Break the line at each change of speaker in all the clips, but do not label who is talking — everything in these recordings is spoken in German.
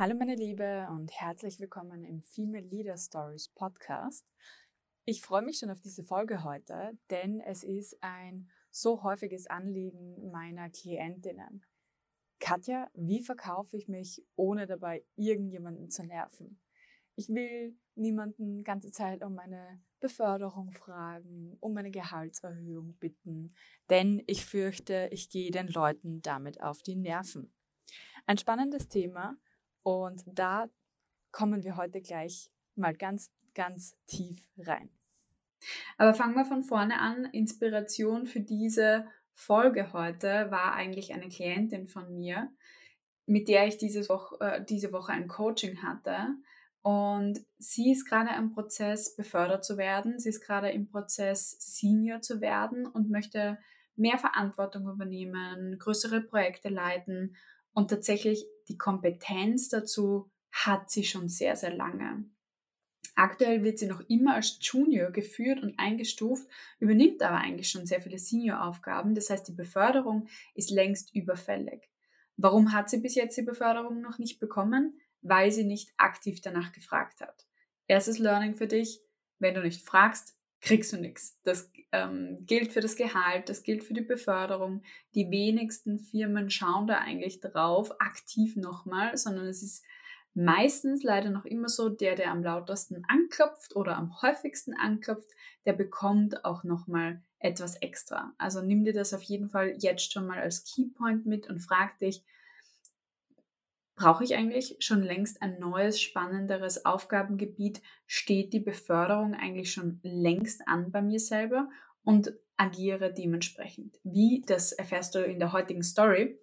Hallo meine Liebe und herzlich willkommen im Female Leader Stories Podcast. Ich freue mich schon auf diese Folge heute, denn es ist ein so häufiges Anliegen meiner Klientinnen. Katja, wie verkaufe ich mich, ohne dabei irgendjemanden zu nerven? Ich will niemanden ganze Zeit um meine Beförderung fragen, um eine Gehaltserhöhung bitten, denn ich fürchte, ich gehe den Leuten damit auf die Nerven. Ein spannendes Thema, und da kommen wir heute gleich mal ganz, ganz tief rein.
Aber fangen wir von vorne an. Inspiration für diese Folge heute war eigentlich eine Klientin von mir, mit der ich diese Woche, äh, diese Woche ein Coaching hatte. Und sie ist gerade im Prozess, befördert zu werden. Sie ist gerade im Prozess, Senior zu werden und möchte mehr Verantwortung übernehmen, größere Projekte leiten und tatsächlich die Kompetenz dazu hat sie schon sehr, sehr lange. Aktuell wird sie noch immer als Junior geführt und eingestuft, übernimmt aber eigentlich schon sehr viele Senior-Aufgaben. Das heißt, die Beförderung ist längst überfällig. Warum hat sie bis jetzt die Beförderung noch nicht bekommen? Weil sie nicht aktiv danach gefragt hat. Erstes Learning für dich, wenn du nicht fragst, kriegst du nichts. Das ähm, gilt für das Gehalt, das gilt für die Beförderung. Die wenigsten Firmen schauen da eigentlich drauf, aktiv nochmal, sondern es ist meistens leider noch immer so, der, der am lautesten anklopft oder am häufigsten anklopft, der bekommt auch nochmal etwas extra. Also nimm dir das auf jeden Fall jetzt schon mal als Keypoint mit und frag dich, Brauche ich eigentlich schon längst ein neues, spannenderes Aufgabengebiet? Steht die Beförderung eigentlich schon längst an bei mir selber und agiere dementsprechend? Wie, das erfährst du in der heutigen Story.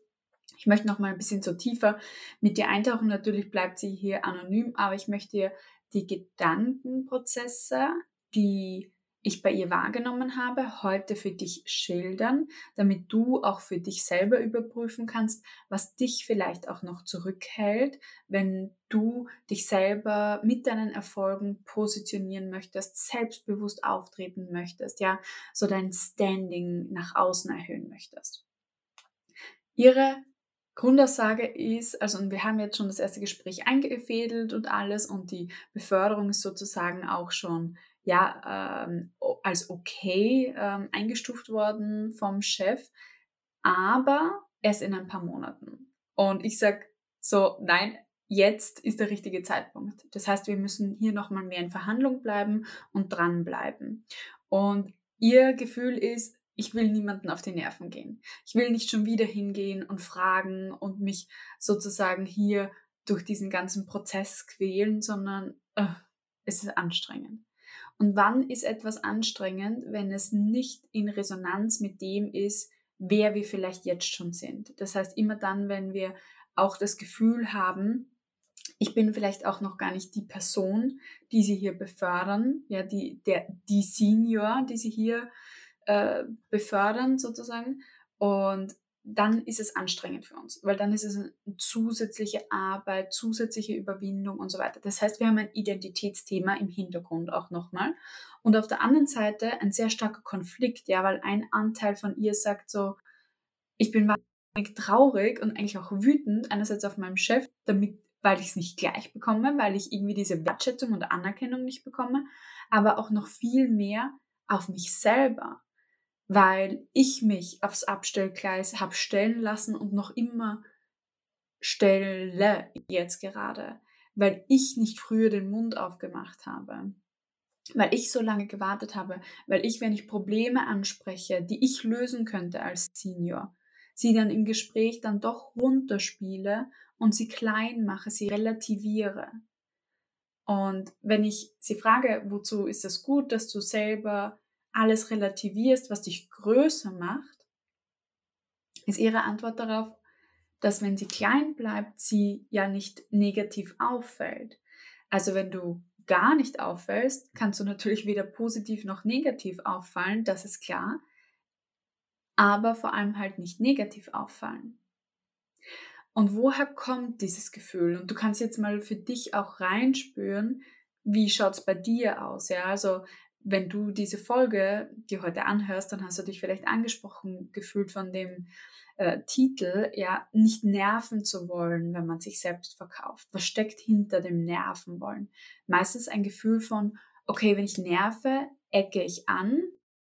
Ich möchte noch mal ein bisschen so tiefer mit dir eintauchen. Natürlich bleibt sie hier anonym, aber ich möchte dir die Gedankenprozesse, die ich bei ihr wahrgenommen habe, heute für dich schildern, damit du auch für dich selber überprüfen kannst, was dich vielleicht auch noch zurückhält, wenn du dich selber mit deinen Erfolgen positionieren möchtest, selbstbewusst auftreten möchtest, ja, so dein Standing nach außen erhöhen möchtest. Ihre Grundaussage ist, also und wir haben jetzt schon das erste Gespräch eingefädelt und alles und die Beförderung ist sozusagen auch schon ja, ähm, als okay ähm, eingestuft worden vom Chef, aber erst in ein paar Monaten. Und ich sage so, nein, jetzt ist der richtige Zeitpunkt. Das heißt, wir müssen hier nochmal mehr in Verhandlung bleiben und dranbleiben. Und ihr Gefühl ist, ich will niemanden auf die Nerven gehen. Ich will nicht schon wieder hingehen und fragen und mich sozusagen hier durch diesen ganzen Prozess quälen, sondern äh, es ist anstrengend. Und wann ist etwas anstrengend, wenn es nicht in Resonanz mit dem ist, wer wir vielleicht jetzt schon sind. Das heißt, immer dann, wenn wir auch das Gefühl haben, ich bin vielleicht auch noch gar nicht die Person, die sie hier befördern, ja, die, der, die Senior, die sie hier äh, befördern sozusagen. Und dann ist es anstrengend für uns, weil dann ist es eine zusätzliche Arbeit, zusätzliche Überwindung und so weiter. Das heißt, wir haben ein Identitätsthema im Hintergrund auch nochmal. Und auf der anderen Seite ein sehr starker Konflikt, ja, weil ein Anteil von ihr sagt so, ich bin wahnsinnig traurig und eigentlich auch wütend, einerseits auf meinem Chef, damit, weil ich es nicht gleich bekomme, weil ich irgendwie diese Wertschätzung und Anerkennung nicht bekomme, aber auch noch viel mehr auf mich selber weil ich mich aufs Abstellgleis habe stellen lassen und noch immer stelle jetzt gerade, weil ich nicht früher den Mund aufgemacht habe, weil ich so lange gewartet habe, weil ich, wenn ich Probleme anspreche, die ich lösen könnte als Senior, sie dann im Gespräch dann doch runterspiele und sie klein mache, sie relativiere. Und wenn ich sie frage, wozu ist es gut, dass du selber alles relativierst, was dich größer macht, ist ihre Antwort darauf, dass wenn sie klein bleibt, sie ja nicht negativ auffällt. Also wenn du gar nicht auffällst, kannst du natürlich weder positiv noch negativ auffallen, das ist klar, aber vor allem halt nicht negativ auffallen. Und woher kommt dieses Gefühl? Und du kannst jetzt mal für dich auch reinspüren, wie schaut es bei dir aus? Ja, also wenn du diese Folge dir heute anhörst, dann hast du dich vielleicht angesprochen gefühlt von dem äh, Titel, ja, nicht nerven zu wollen, wenn man sich selbst verkauft. Was steckt hinter dem Nerven wollen? Meistens ein Gefühl von, okay, wenn ich nerve, ecke ich an,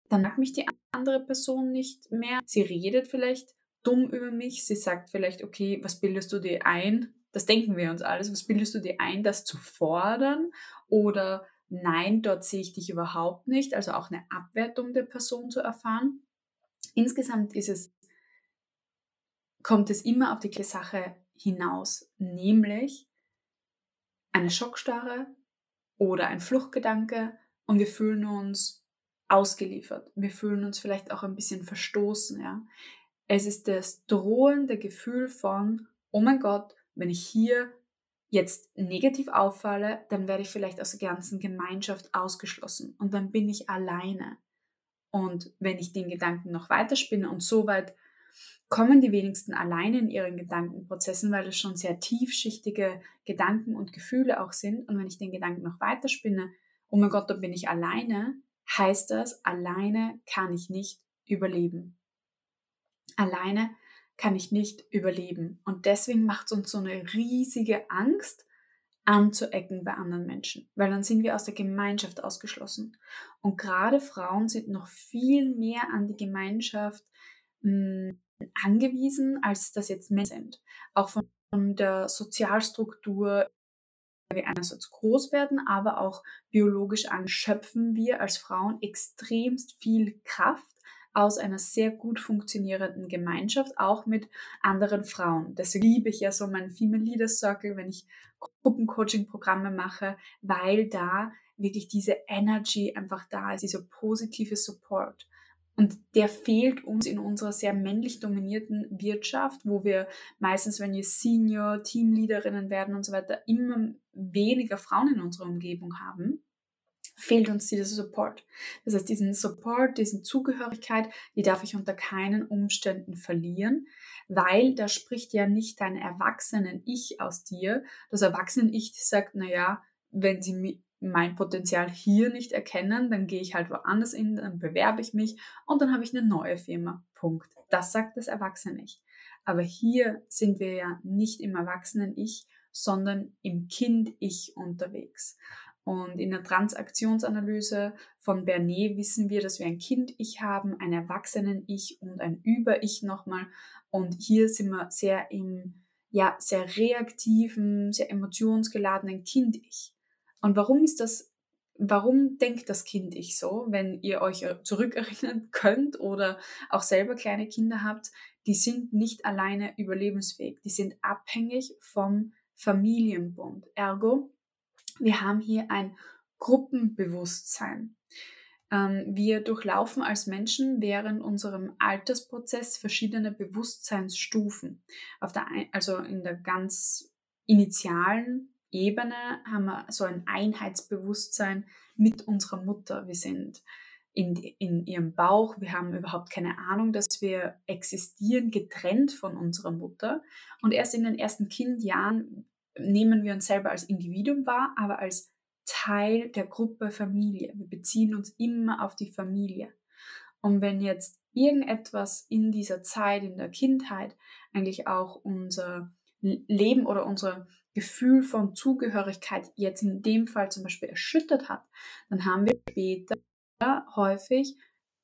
dann mag mich die andere Person nicht mehr. Sie redet vielleicht dumm über mich, sie sagt vielleicht, okay, was bildest du dir ein? Das denken wir uns alles. Was bildest du dir ein, das zu fordern? Oder nein, dort sehe ich dich überhaupt nicht. Also auch eine Abwertung der Person zu erfahren. Insgesamt ist es kommt es immer auf die Sache hinaus, nämlich eine Schockstarre oder ein Fluchtgedanke und wir fühlen uns ausgeliefert. Wir fühlen uns vielleicht auch ein bisschen verstoßen, ja. Es ist das drohende Gefühl von, oh mein Gott, wenn ich hier jetzt negativ auffalle, dann werde ich vielleicht aus der ganzen Gemeinschaft ausgeschlossen und dann bin ich alleine. Und wenn ich den Gedanken noch weiterspinne und so weit kommen die wenigsten alleine in ihren Gedankenprozessen, weil es schon sehr tiefschichtige Gedanken und Gefühle auch sind. Und wenn ich den Gedanken noch weiterspinne, oh mein Gott, dann bin ich alleine, heißt das, alleine kann ich nicht überleben. Alleine kann ich nicht überleben. Und deswegen macht es uns so eine riesige Angst, anzuecken bei anderen Menschen, weil dann sind wir aus der Gemeinschaft ausgeschlossen. Und gerade Frauen sind noch viel mehr an die Gemeinschaft mh, hm, angewiesen, als das jetzt Männer sind. Auch von, der Sozialstruktur, wir einerseits groß werden, aber auch biologisch anschöpfen wir als Frauen extremst viel Kraft aus einer sehr gut funktionierenden Gemeinschaft, auch mit anderen Frauen. Deswegen liebe ich ja so meinen Female Leaders Circle, wenn ich Gruppencoaching-Programme mache, weil da wirklich diese Energy einfach da ist, dieser positive Support. Und der fehlt uns in unserer sehr männlich dominierten Wirtschaft, wo wir meistens, wenn wir Senior, Teamleaderinnen werden und so weiter, immer weniger Frauen in unserer Umgebung haben, fehlt uns dieser Support. Das heißt, diesen Support, diese Zugehörigkeit, die darf ich unter keinen Umständen verlieren, weil da spricht ja nicht dein erwachsenen Ich aus dir. Das erwachsenen Ich sagt, naja, wenn sie mein Potenzial hier nicht erkennen, dann gehe ich halt woanders hin, dann bewerbe ich mich und dann habe ich eine neue Firma. Punkt. Das sagt das Erwachsene-Ich. Aber hier sind wir ja nicht im Erwachsenen-Ich, sondern im Kind-Ich unterwegs. Und in der Transaktionsanalyse von Bernet wissen wir, dass wir ein Kind-Ich haben, ein Erwachsenen-Ich und ein Über-Ich nochmal. Und hier sind wir sehr im, ja, sehr reaktiven, sehr emotionsgeladenen Kind-Ich. Und warum ist das, warum denkt das Kind ich so, wenn ihr euch zurückerinnern könnt oder auch selber kleine Kinder habt, die sind nicht alleine überlebensfähig, die sind abhängig vom Familienbund. Ergo, wir haben hier ein Gruppenbewusstsein. Ähm, wir durchlaufen als Menschen während unserem Altersprozess verschiedene Bewusstseinsstufen. Der, also in der ganz initialen Ebene haben wir so ein Einheitsbewusstsein mit unserer Mutter. Wir sind in, in ihrem Bauch, wir haben überhaupt keine Ahnung, dass wir existieren, getrennt von unserer Mutter. Und erst in den ersten Kindjahren nehmen wir uns selber als Individuum wahr, aber als Teil der Gruppe Familie. Wir beziehen uns immer auf die Familie. Und wenn jetzt irgendetwas in dieser Zeit, in der Kindheit, eigentlich auch unser Leben oder unser Gefühl von Zugehörigkeit jetzt in dem Fall zum Beispiel erschüttert hat, dann haben wir später häufig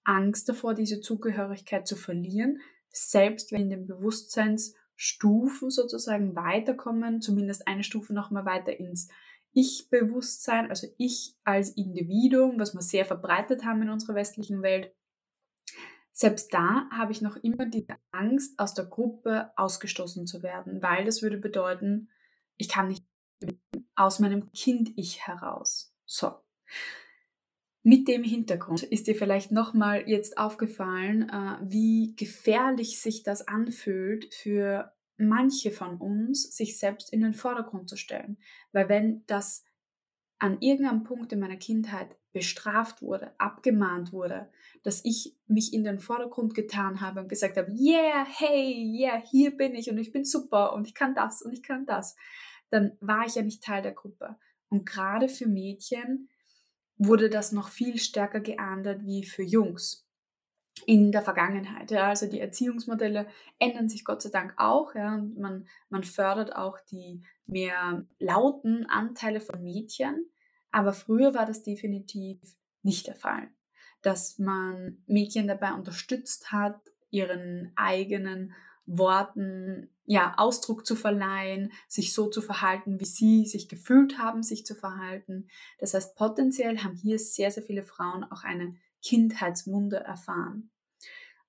Angst davor, diese Zugehörigkeit zu verlieren, selbst wenn in den Bewusstseinsstufen sozusagen weiterkommen, zumindest eine Stufe nochmal weiter ins Ich-Bewusstsein, also ich als Individuum, was wir sehr verbreitet haben in unserer westlichen Welt. Selbst da habe ich noch immer die Angst, aus der Gruppe ausgestoßen zu werden, weil das würde bedeuten, ich kann nicht aus meinem Kind-Ich heraus. So. Mit dem Hintergrund ist dir vielleicht nochmal jetzt aufgefallen, äh, wie gefährlich sich das anfühlt für manche von uns, sich selbst in den Vordergrund zu stellen. Weil wenn das an irgendeinem Punkt in meiner Kindheit bestraft wurde, abgemahnt wurde, dass ich mich in den Vordergrund getan habe und gesagt habe, yeah, hey, yeah, hier bin ich und ich bin super und ich kann das und ich kann das, dann war ich ja nicht Teil der Gruppe. Und gerade für Mädchen wurde das noch viel stärker geahndet wie für Jungs. in der Vergangenheit. Ja. Also die Erziehungsmodelle ändern sich Gott sei Dank auch. Ja. Und man, man fördert auch die mehr lauten Anteile von Mädchen. Aber früher war das definitiv nicht der Fall. Dass man Mädchen dabei unterstützt hat, ihren eigenen Worten ja, Ausdruck zu verleihen, sich so zu verhalten, wie sie sich gefühlt haben, sich zu verhalten. Das heißt, potenziell haben hier sehr, sehr viele Frauen auch eine Kindheitswunde erfahren.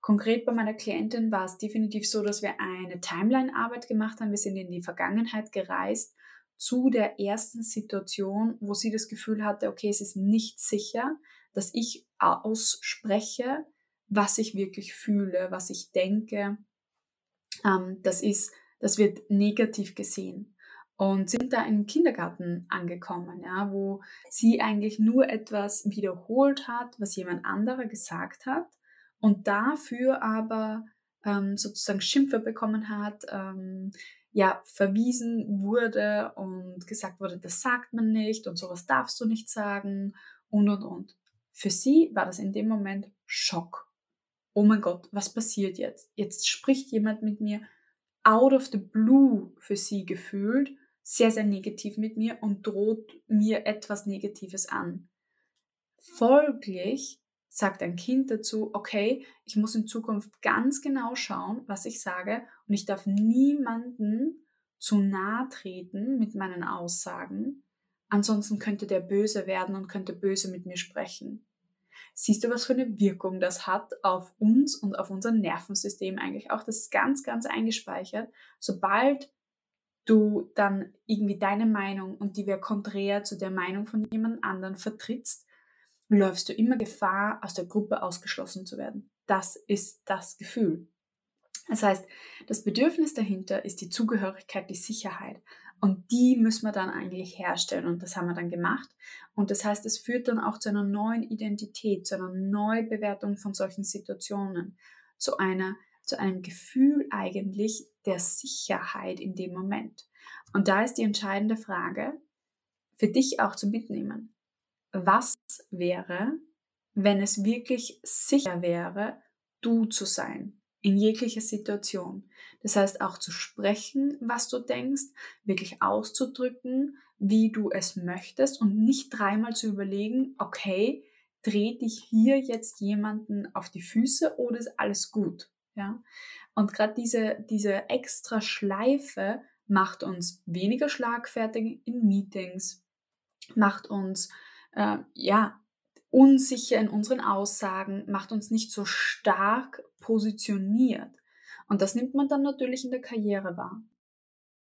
Konkret bei meiner Klientin war es definitiv so, dass wir eine Timeline-Arbeit gemacht haben. Wir sind in die Vergangenheit gereist zu der ersten Situation, wo sie das Gefühl hatte, okay, es ist nicht sicher, dass ich ausspreche, was ich wirklich fühle, was ich denke, ähm, das ist, das wird negativ gesehen. Und sind da im Kindergarten angekommen, ja, wo sie eigentlich nur etwas wiederholt hat, was jemand anderer gesagt hat und dafür aber ähm, sozusagen Schimpfe bekommen hat, ähm, ja, verwiesen wurde und gesagt wurde, das sagt man nicht und sowas darfst du nicht sagen und und und. Für sie war das in dem Moment Schock. Oh mein Gott, was passiert jetzt? Jetzt spricht jemand mit mir, out of the blue für sie gefühlt, sehr, sehr negativ mit mir und droht mir etwas Negatives an. Folglich sagt ein Kind dazu, okay, ich muss in Zukunft ganz genau schauen, was ich sage und ich darf niemanden zu nahe treten mit meinen Aussagen, ansonsten könnte der böse werden und könnte böse mit mir sprechen. Siehst du, was für eine Wirkung das hat auf uns und auf unser Nervensystem eigentlich auch? Das ist ganz, ganz eingespeichert. Sobald du dann irgendwie deine Meinung und die wäre konträr zu der Meinung von jemand anderen vertrittst, läufst du immer Gefahr, aus der Gruppe ausgeschlossen zu werden. Das ist das Gefühl. Das heißt, das Bedürfnis dahinter ist die Zugehörigkeit, die Sicherheit. Und die müssen wir dann eigentlich herstellen und das haben wir dann gemacht. Und das heißt, es führt dann auch zu einer neuen Identität, zu einer Neubewertung von solchen Situationen, zu einer zu einem Gefühl eigentlich der Sicherheit in dem Moment. Und da ist die entscheidende Frage für dich auch zu mitnehmen. Was wäre, wenn es wirklich sicher wäre, du zu sein in jeglicher Situation? Das heißt auch zu sprechen, was du denkst, wirklich auszudrücken, wie du es möchtest und nicht dreimal zu überlegen, okay, dreht dich hier jetzt jemanden auf die Füße oder ist alles gut? Ja? Und gerade diese, diese extra Schleife macht uns weniger schlagfertig in Meetings, macht uns äh, ja unsicher in unseren Aussagen, macht uns nicht so stark positioniert. Und das nimmt man dann natürlich in der Karriere wahr.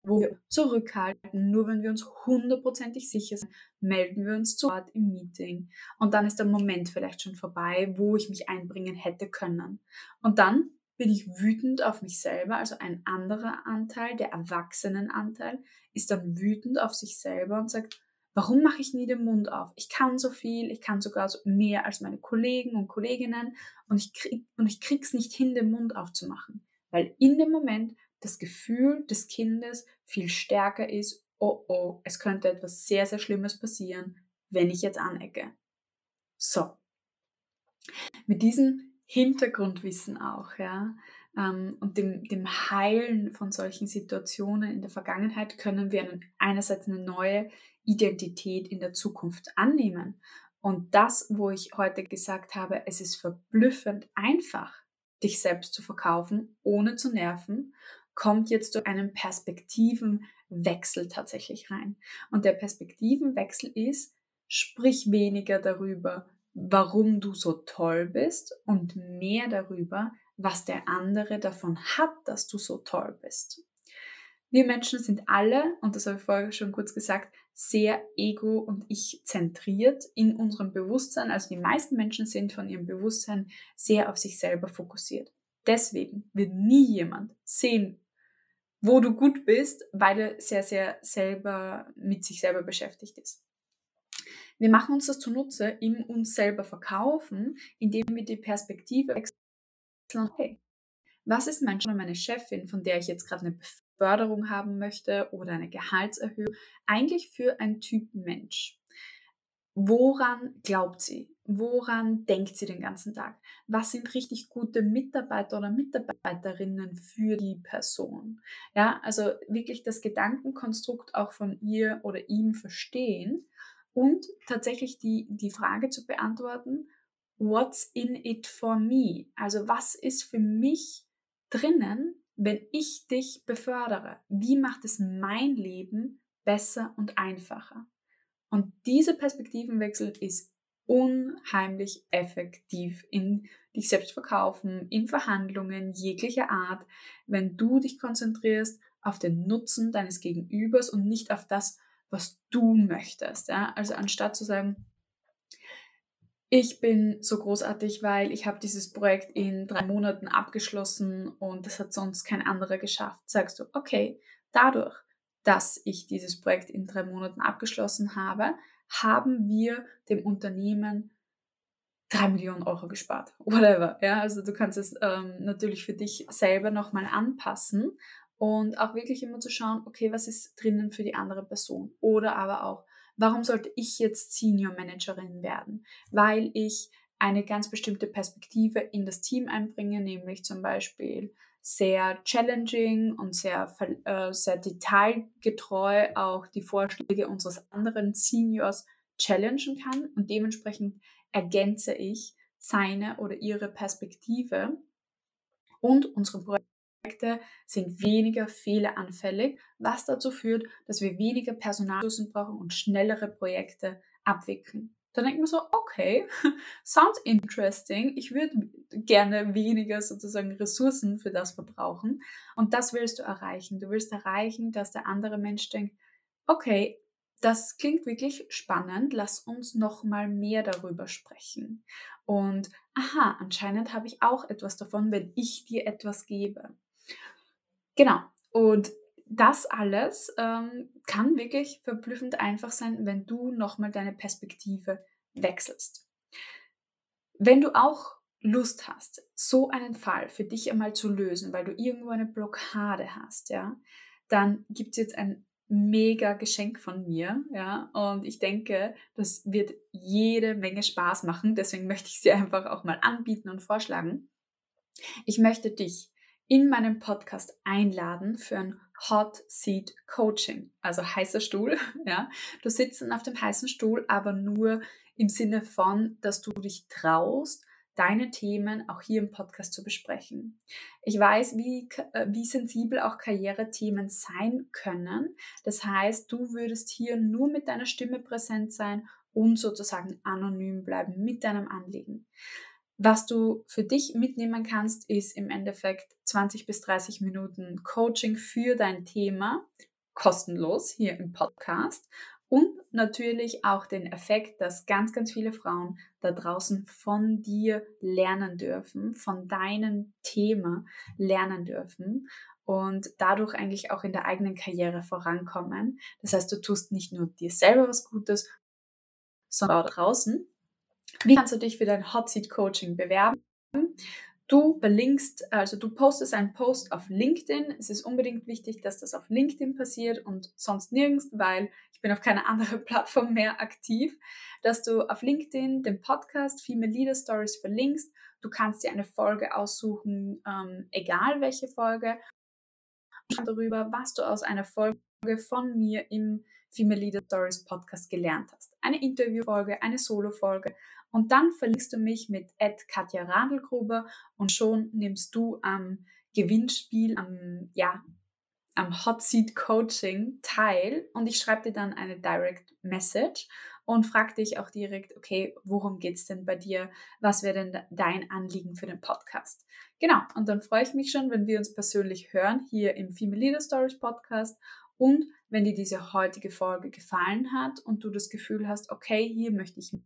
Wo wir zurückhalten, nur wenn wir uns hundertprozentig sicher sind, melden wir uns zu Ort im Meeting. Und dann ist der Moment vielleicht schon vorbei, wo ich mich einbringen hätte können. Und dann bin ich wütend auf mich selber, also ein anderer Anteil, der Erwachsenenanteil, ist dann wütend auf sich selber und sagt, warum mache ich nie den Mund auf? Ich kann so viel, ich kann sogar mehr als meine Kollegen und Kolleginnen und ich, krieg, und ich krieg's nicht hin, den Mund aufzumachen weil in dem Moment das Gefühl des Kindes viel stärker ist, oh oh, es könnte etwas sehr, sehr Schlimmes passieren, wenn ich jetzt anecke. So. Mit diesem Hintergrundwissen auch, ja, ähm, und dem, dem Heilen von solchen Situationen in der Vergangenheit können wir einerseits eine neue Identität in der Zukunft annehmen. Und das, wo ich heute gesagt habe, es ist verblüffend einfach, dich selbst zu verkaufen, ohne zu nerven, kommt jetzt durch einen Perspektivenwechsel tatsächlich rein. Und der Perspektivenwechsel ist, sprich weniger darüber, warum du so toll bist und mehr darüber, was der andere davon hat, dass du so toll bist. Wir Menschen sind alle, und das habe ich vorher schon kurz gesagt, sehr ego- und ich-zentriert in unserem Bewusstsein. Also die meisten Menschen sind von ihrem Bewusstsein sehr auf sich selber fokussiert. Deswegen wird nie jemand sehen, wo du gut bist, weil er sehr, sehr selber mit sich selber beschäftigt ist. Wir machen uns das zunutze im uns selber verkaufen, indem wir die Perspektive wechseln. Hey, was ist mein meine Chefin, von der ich jetzt gerade eine Förderung haben möchte oder eine Gehaltserhöhung, eigentlich für ein Typ Mensch. woran glaubt sie? Woran denkt sie den ganzen Tag? Was sind richtig gute Mitarbeiter oder Mitarbeiterinnen für die Person? Ja, also wirklich das Gedankenkonstrukt auch von ihr oder ihm verstehen und tatsächlich die, die Frage zu beantworten, what's in it for me? Also was ist für mich drinnen, wenn ich dich befördere? Wie macht es mein Leben besser und einfacher? Und dieser Perspektivenwechsel ist unheimlich effektiv in dich selbst verkaufen, in Verhandlungen jeglicher Art, wenn du dich konzentrierst auf den Nutzen deines Gegenübers und nicht auf das, was du möchtest. Ja? Also anstatt zu sagen, ich bin so großartig, weil ich habe dieses Projekt in drei Monaten abgeschlossen und das hat sonst kein anderer geschafft, sagst du, okay, dadurch, dass ich dieses Projekt in drei Monaten abgeschlossen habe, haben wir dem Unternehmen drei Millionen Euro gespart. Whatever. Ja, also du kannst es ähm, natürlich für dich selber nochmal anpassen und auch wirklich immer zu schauen, okay, was ist drinnen für die andere Person? Oder aber auch, warum sollte ich jetzt Senior Managerin werden? Weil ich eine ganz bestimmte Perspektive in das Team einbringe, nämlich zum Beispiel sehr challenging und sehr, äh, sehr detailgetreu auch die Vorschläge unseres anderen Seniors challengen kann und dementsprechend ergänze ich seine oder ihre Perspektive und unsere Projekte sind weniger fehleranfällig, was dazu führt, dass wir weniger Personalressourcen brauchen und schnellere Projekte abwickeln. Dann denkt man so, okay, sounds interesting. Ich würde gerne weniger sozusagen Ressourcen für das verbrauchen. Und das willst du erreichen. Du willst erreichen, dass der andere Mensch denkt, okay, das klingt wirklich spannend. Lass uns noch mal mehr darüber sprechen. Und aha, anscheinend habe ich auch etwas davon, wenn ich dir etwas gebe. Genau. Und das alles ähm, kann wirklich verblüffend einfach sein, wenn du nochmal deine Perspektive wechselst. Wenn du auch Lust hast, so einen Fall für dich einmal zu lösen, weil du irgendwo eine Blockade hast, ja, dann gibt es jetzt ein mega Geschenk von mir, ja, und ich denke, das wird jede Menge Spaß machen, deswegen möchte ich sie einfach auch mal anbieten und vorschlagen. Ich möchte dich in meinem Podcast einladen für ein Hot Seat Coaching, also heißer Stuhl. Ja, du sitzt auf dem heißen Stuhl, aber nur im Sinne von, dass du dich traust, deine Themen auch hier im Podcast zu besprechen. Ich weiß, wie, äh, wie sensibel auch Karrierethemen sein können. Das heißt, du würdest hier nur mit deiner Stimme präsent sein und sozusagen anonym bleiben mit deinem Anliegen. Was du für dich mitnehmen kannst, ist im Endeffekt 20 bis 30 Minuten Coaching für dein Thema, kostenlos hier im Podcast. Und natürlich auch den Effekt, dass ganz, ganz viele Frauen da draußen von dir lernen dürfen, von deinem Thema lernen dürfen und dadurch eigentlich auch in der eigenen Karriere vorankommen. Das heißt, du tust nicht nur dir selber was Gutes, sondern auch draußen. Wie kannst du dich für dein Hot Seat Coaching bewerben? Du verlinkst, also du postest einen Post auf LinkedIn. Es ist unbedingt wichtig, dass das auf LinkedIn passiert und sonst nirgends, weil ich bin auf keiner anderen Plattform mehr aktiv, dass du auf LinkedIn den Podcast Female Leader Stories verlinkst. Du kannst dir eine Folge aussuchen, ähm, egal welche Folge, darüber, was du aus einer Folge von mir im Female Leader Stories Podcast gelernt hast. Eine Interviewfolge, eine Solo-Folge und dann verlinkst du mich mit Katja Radelgruber und schon nimmst du am Gewinnspiel, am, ja, am Hot Seat Coaching teil und ich schreibe dir dann eine Direct Message und frage dich auch direkt, okay, worum geht es denn bei dir? Was wäre denn dein Anliegen für den Podcast? Genau, und dann freue ich mich schon, wenn wir uns persönlich hören hier im Female Leader Stories Podcast und wenn dir diese heutige Folge gefallen hat und du das Gefühl hast, okay, hier möchte ich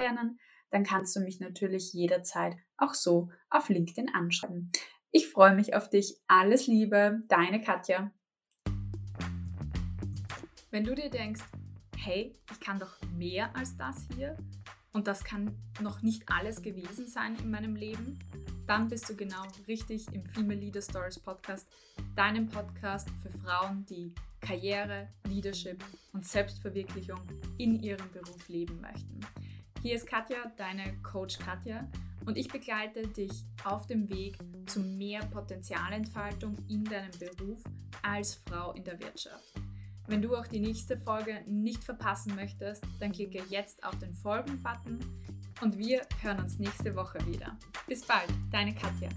lernen, dann kannst du mich natürlich jederzeit auch so auf LinkedIn anschreiben. Ich freue mich auf dich. Alles Liebe, deine Katja. Wenn du dir denkst, hey, ich kann doch mehr als das hier und das kann noch nicht alles gewesen sein in meinem Leben, dann bist du genau richtig im Female Leader Stories Podcast, deinem Podcast für Frauen, die Karriere, Leadership und Selbstverwirklichung in ihrem Beruf leben möchten. Hier ist Katja, deine Coach Katja, und ich begleite dich auf dem Weg zu mehr Potenzialentfaltung in deinem Beruf als Frau in der Wirtschaft. Wenn du auch die nächste Folge nicht verpassen möchtest, dann klicke jetzt auf den Folgen-Button und wir hören uns nächste Woche wieder. Bis bald, deine Katja.